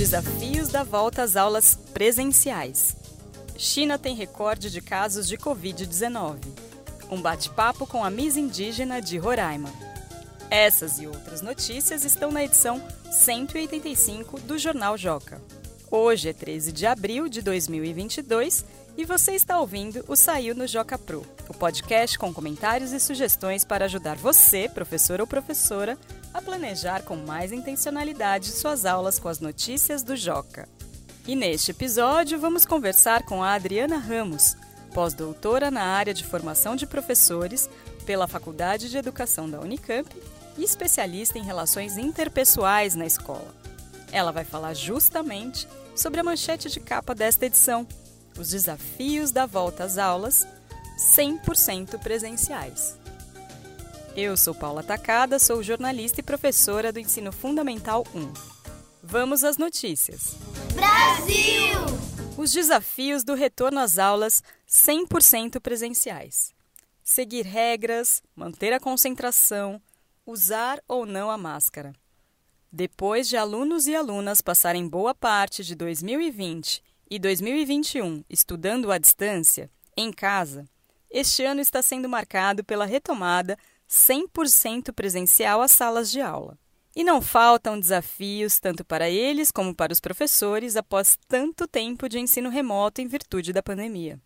Desafios da volta às aulas presenciais. China tem recorde de casos de Covid-19. Um bate-papo com a Miss Indígena de Roraima. Essas e outras notícias estão na edição 185 do Jornal Joca. Hoje é 13 de abril de 2022 e você está ouvindo o Saiu no Joca Pro, o podcast com comentários e sugestões para ajudar você, professor ou professora, a planejar com mais intencionalidade suas aulas com as notícias do Joca. E neste episódio vamos conversar com a Adriana Ramos, pós-doutora na área de formação de professores pela Faculdade de Educação da Unicamp e especialista em relações interpessoais na escola. Ela vai falar justamente sobre a manchete de capa desta edição, os desafios da volta às aulas 100% presenciais. Eu sou Paula Tacada, sou jornalista e professora do Ensino Fundamental 1. Vamos às notícias. Brasil! Os desafios do retorno às aulas 100% presenciais. Seguir regras, manter a concentração, usar ou não a máscara. Depois de alunos e alunas passarem boa parte de 2020 e 2021 estudando à distância, em casa, este ano está sendo marcado pela retomada 100% presencial às salas de aula. E não faltam desafios tanto para eles como para os professores após tanto tempo de ensino remoto em virtude da pandemia.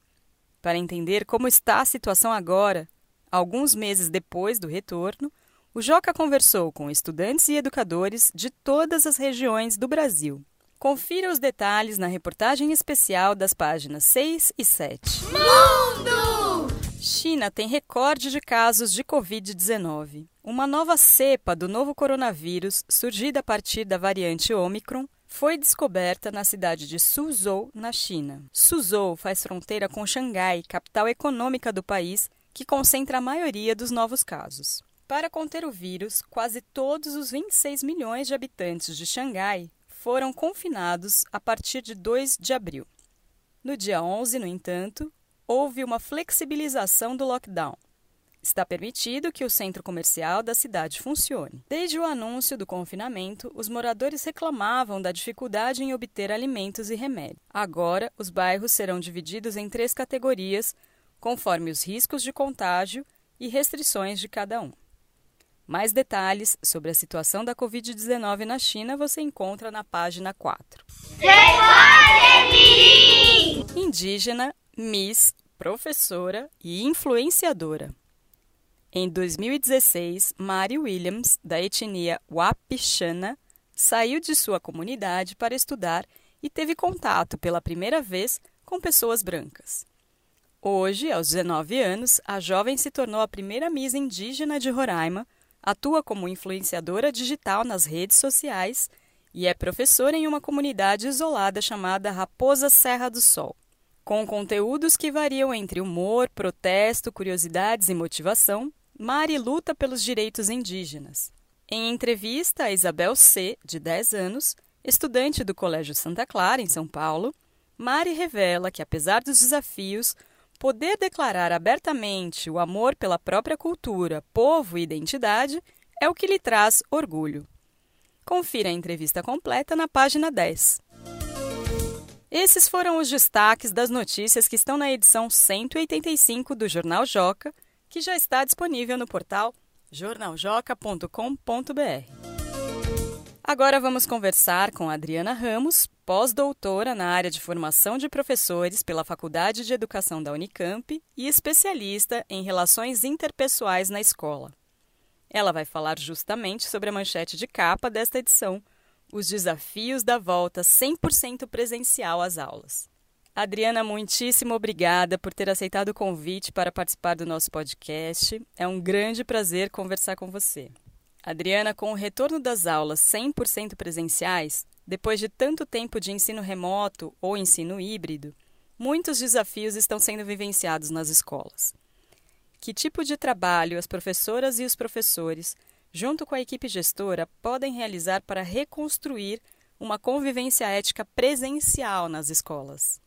Para entender como está a situação agora, alguns meses depois do retorno, o Joca conversou com estudantes e educadores de todas as regiões do Brasil. Confira os detalhes na reportagem especial das páginas 6 e 7. Mundo! China tem recorde de casos de Covid-19. Uma nova cepa do novo coronavírus, surgida a partir da variante Omicron, foi descoberta na cidade de Suzhou, na China. Suzhou faz fronteira com Xangai, capital econômica do país, que concentra a maioria dos novos casos. Para conter o vírus, quase todos os 26 milhões de habitantes de Xangai foram confinados a partir de 2 de abril. No dia 11, no entanto, houve uma flexibilização do lockdown. Está permitido que o centro comercial da cidade funcione. Desde o anúncio do confinamento, os moradores reclamavam da dificuldade em obter alimentos e remédios. Agora, os bairros serão divididos em três categorias, conforme os riscos de contágio e restrições de cada um. Mais detalhes sobre a situação da Covid-19 na China você encontra na página 4. Indígena, Miss, professora e influenciadora. Em 2016, Mary Williams, da etnia Wapixana, saiu de sua comunidade para estudar e teve contato pela primeira vez com pessoas brancas. Hoje, aos 19 anos, a jovem se tornou a primeira Miss indígena de Roraima atua como influenciadora digital nas redes sociais e é professora em uma comunidade isolada chamada Raposa Serra do Sol. Com conteúdos que variam entre humor, protesto, curiosidades e motivação, Mari luta pelos direitos indígenas. Em entrevista a Isabel C., de 10 anos, estudante do Colégio Santa Clara, em São Paulo, Mari revela que, apesar dos desafios, Poder declarar abertamente o amor pela própria cultura, povo e identidade é o que lhe traz orgulho. Confira a entrevista completa na página 10. Esses foram os destaques das notícias que estão na edição 185 do Jornal Joca, que já está disponível no portal jornaljoca.com.br. Agora vamos conversar com Adriana Ramos, pós-doutora na área de formação de professores pela Faculdade de Educação da Unicamp e especialista em relações interpessoais na escola. Ela vai falar justamente sobre a manchete de capa desta edição, os desafios da volta 100% presencial às aulas. Adriana, muitíssimo obrigada por ter aceitado o convite para participar do nosso podcast. É um grande prazer conversar com você. Adriana, com o retorno das aulas 100% presenciais, depois de tanto tempo de ensino remoto ou ensino híbrido, muitos desafios estão sendo vivenciados nas escolas. Que tipo de trabalho as professoras e os professores, junto com a equipe gestora, podem realizar para reconstruir uma convivência ética presencial nas escolas?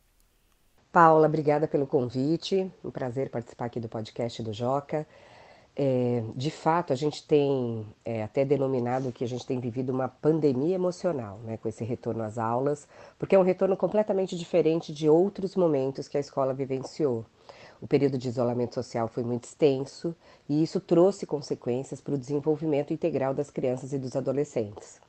Paula, obrigada pelo convite. Um prazer participar aqui do podcast do Joca. é, de fato, a gente tem é, até denominado que a gente tem vivido uma pandemia emocional, né, com esse retorno às aulas, porque é um retorno completamente diferente de outros momentos que a escola vivenciou. O período de isolamento social foi muito extenso e isso trouxe consequências para o desenvolvimento integral das crianças e dos adolescentes.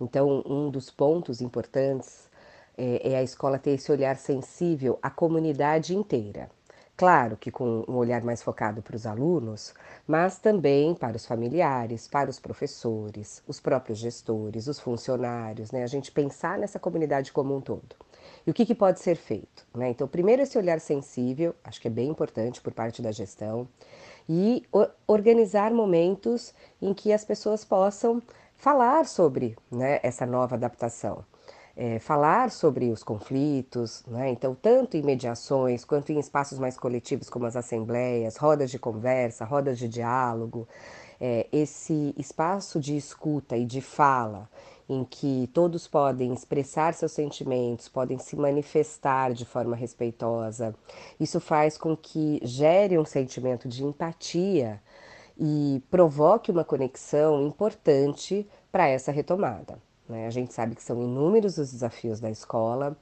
Então, um dos pontos importantes é, é a escola ter esse olhar sensível à comunidade inteira. Claro que com um olhar mais focado para os alunos, mas também para os familiares, para os professores, os próprios gestores, os funcionários, né? A gente pensar nessa comunidade como um todo. E o que, que pode ser feito? Né? Então, primeiro, esse olhar sensível, acho que é bem importante por parte da gestão, e organizar momentos em que as pessoas possam falar sobre né, essa nova adaptação é, falar sobre os conflitos, né? então, tanto em mediações quanto em espaços mais coletivos, como as assembleias, rodas de conversa, rodas de diálogo, é, esse espaço de escuta e de fala, em que todos podem expressar seus sentimentos, podem se manifestar de forma respeitosa, isso faz com que gere um sentimento de empatia e provoque uma conexão importante para essa retomada. Né? A gente sabe que são inúmeros os desafios da escola,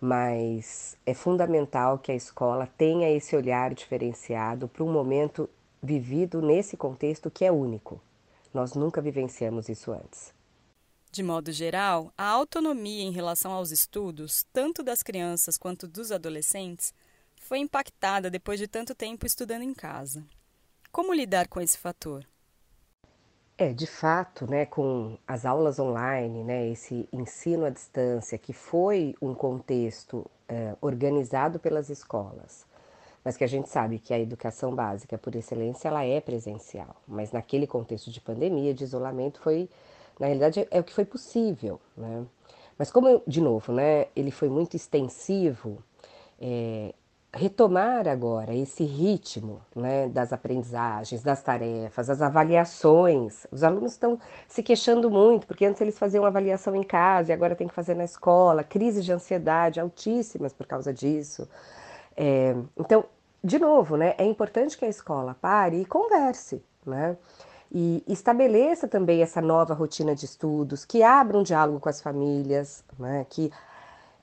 mas é fundamental que a escola tenha esse olhar diferenciado para um momento vivido nesse contexto que é único. Nós nunca vivenciamos isso antes. De modo geral, a autonomia em relação aos estudos, tanto das crianças quanto dos adolescentes, foi impactada depois de tanto tempo estudando em casa. Como lidar com esse fator? É, de fato, né, com as aulas online, né, esse ensino à distância, que foi um contexto é, organizado pelas escolas, mas que a gente sabe que a educação básica, por excelência, ela é presencial. Mas naquele contexto de pandemia, de isolamento, foi, na realidade, é o que foi possível, né? Mas como, de novo, né, ele foi muito extensivo, é, retomar agora esse ritmo né, das aprendizagens, das tarefas, das avaliações. Os alunos estão se queixando muito, porque antes eles faziam avaliação em casa e agora tem que fazer na escola, crises de ansiedade altíssimas por causa disso. É, então, de novo, né, é importante que a escola pare e converse, né? E estabeleça também essa nova rotina de estudos, que abra um diálogo com as famílias, né, que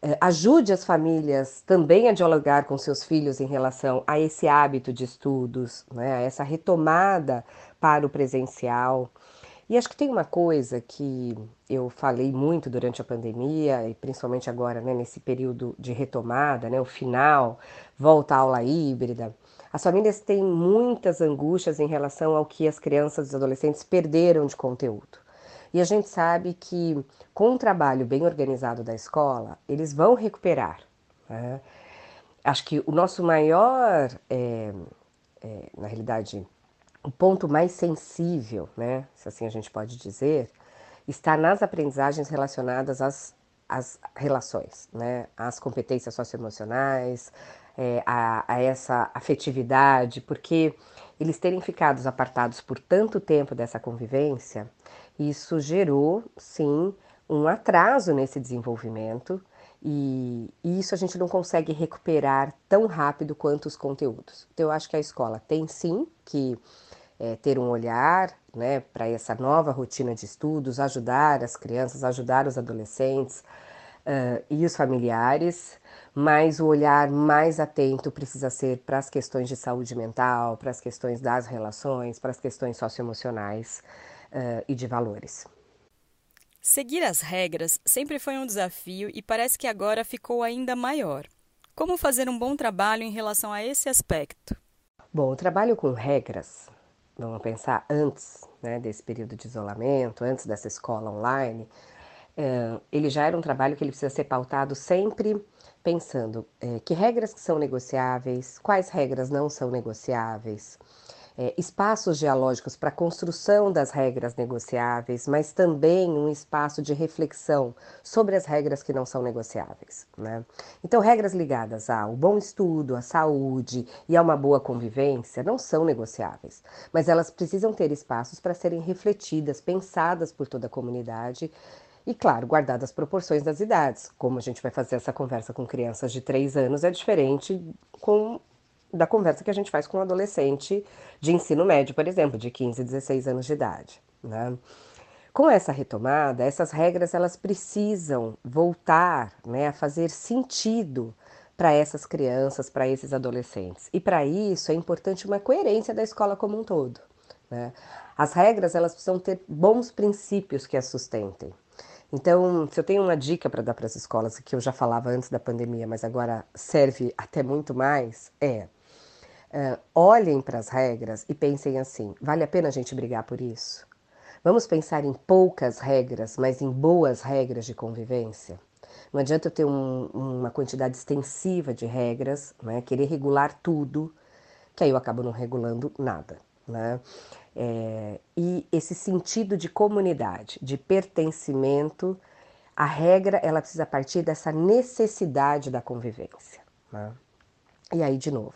é, ajude as famílias também a dialogar com seus filhos em relação a esse hábito de estudos, né, a essa retomada para o presencial. E acho que tem uma coisa que eu falei muito durante a pandemia, e principalmente agora, né, nesse período de retomada, né, o final, volta à aula híbrida. As famílias têm muitas angústias em relação ao que as crianças e os adolescentes perderam de conteúdo. E a gente sabe que com um trabalho bem organizado da escola, eles vão recuperar. Né? Acho que o nosso maior, é, é, na realidade, o ponto mais sensível, né, se assim a gente pode dizer, está nas aprendizagens relacionadas às, às relações, né, às competências socioemocionais, é, a, a essa afetividade, porque eles terem ficado apartados por tanto tempo dessa convivência, isso gerou, sim, um atraso nesse desenvolvimento e, isso a gente não consegue recuperar tão rápido quanto os conteúdos. Então, eu acho que a escola tem sim que é, ter um olhar né, para essa nova rotina de estudos, ajudar as crianças, ajudar os adolescentes uh, e os familiares, mas o olhar mais atento precisa ser para as questões de saúde mental, para as questões das relações, para as questões socioemocionais uh, e de valores. Seguir as regras sempre foi um desafio e parece que agora ficou ainda maior. Como fazer um bom trabalho em relação a esse aspecto? Bom, o trabalho com regras, vamos pensar antes né, desse período de isolamento, antes dessa escola online, uh, ele já era um trabalho que ele precisa ser pautado sempre pensando uh, que regras que são negociáveis, quais regras não são negociáveis, é, espaços dialógicos para construção das regras negociáveis, mas também um espaço de reflexão sobre as regras que não são negociáveis. Né? Então, regras ligadas ao bom estudo, à saúde e a uma boa convivência não são negociáveis, mas elas precisam ter espaços para serem refletidas, pensadas por toda a comunidade e, claro, guardadas as proporções das idades. Como a gente vai fazer essa conversa com crianças de 3 anos é diferente com da conversa que a gente faz com um adolescente de ensino médio, por exemplo, de 15, 16 anos de idade. Né? Com essa retomada, essas regras elas precisam voltar né, a fazer sentido para essas crianças, para esses adolescentes. E para isso é importante uma coerência da escola como um todo. Né? As regras elas precisam ter bons princípios que as sustentem. Então, se eu tenho uma dica para dar para as escolas, que eu já falava antes da pandemia, mas agora serve até muito mais, é uh, olhem para as regras e pensem assim: vale a pena a gente brigar por isso? Vamos pensar em poucas regras, mas em boas regras de convivência? Não adianta eu ter um, uma quantidade extensiva de regras, né, querer regular tudo, que aí eu acabo não regulando nada. Né? É, e esse sentido de comunidade, de pertencimento, a regra ela precisa partir dessa necessidade da convivência. Né? E aí, de novo,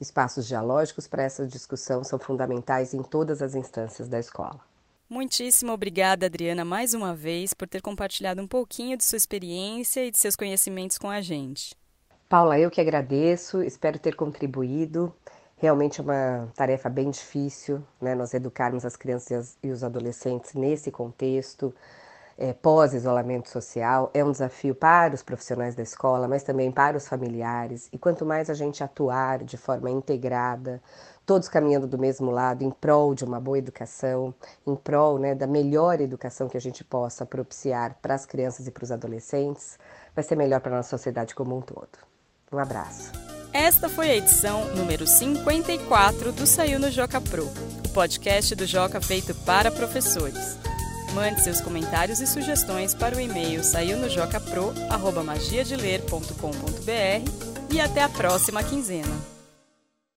espaços dialógicos para essa discussão são fundamentais em todas as instâncias da escola. Muitíssimo obrigada, Adriana, mais uma vez, por ter compartilhado um pouquinho de sua experiência e de seus conhecimentos com a gente. Paula, eu que agradeço, espero ter contribuído. Realmente é uma tarefa bem difícil, né? Nós educarmos as crianças e os adolescentes nesse contexto é, pós-isolamento social. É um desafio para os profissionais da escola, mas também para os familiares. E quanto mais a gente atuar de forma integrada, todos caminhando do mesmo lado, em prol de uma boa educação, em prol né, da melhor educação que a gente possa propiciar para as crianças e para os adolescentes, vai ser melhor para a nossa sociedade como um todo. Um abraço. Esta foi a edição número 54 do Saiu no Joca Pro, o podcast do Joca feito para professores. Mande seus comentários e sugestões para o e-mail saiunojocapro@magiadeler.com.br e até a próxima quinzena.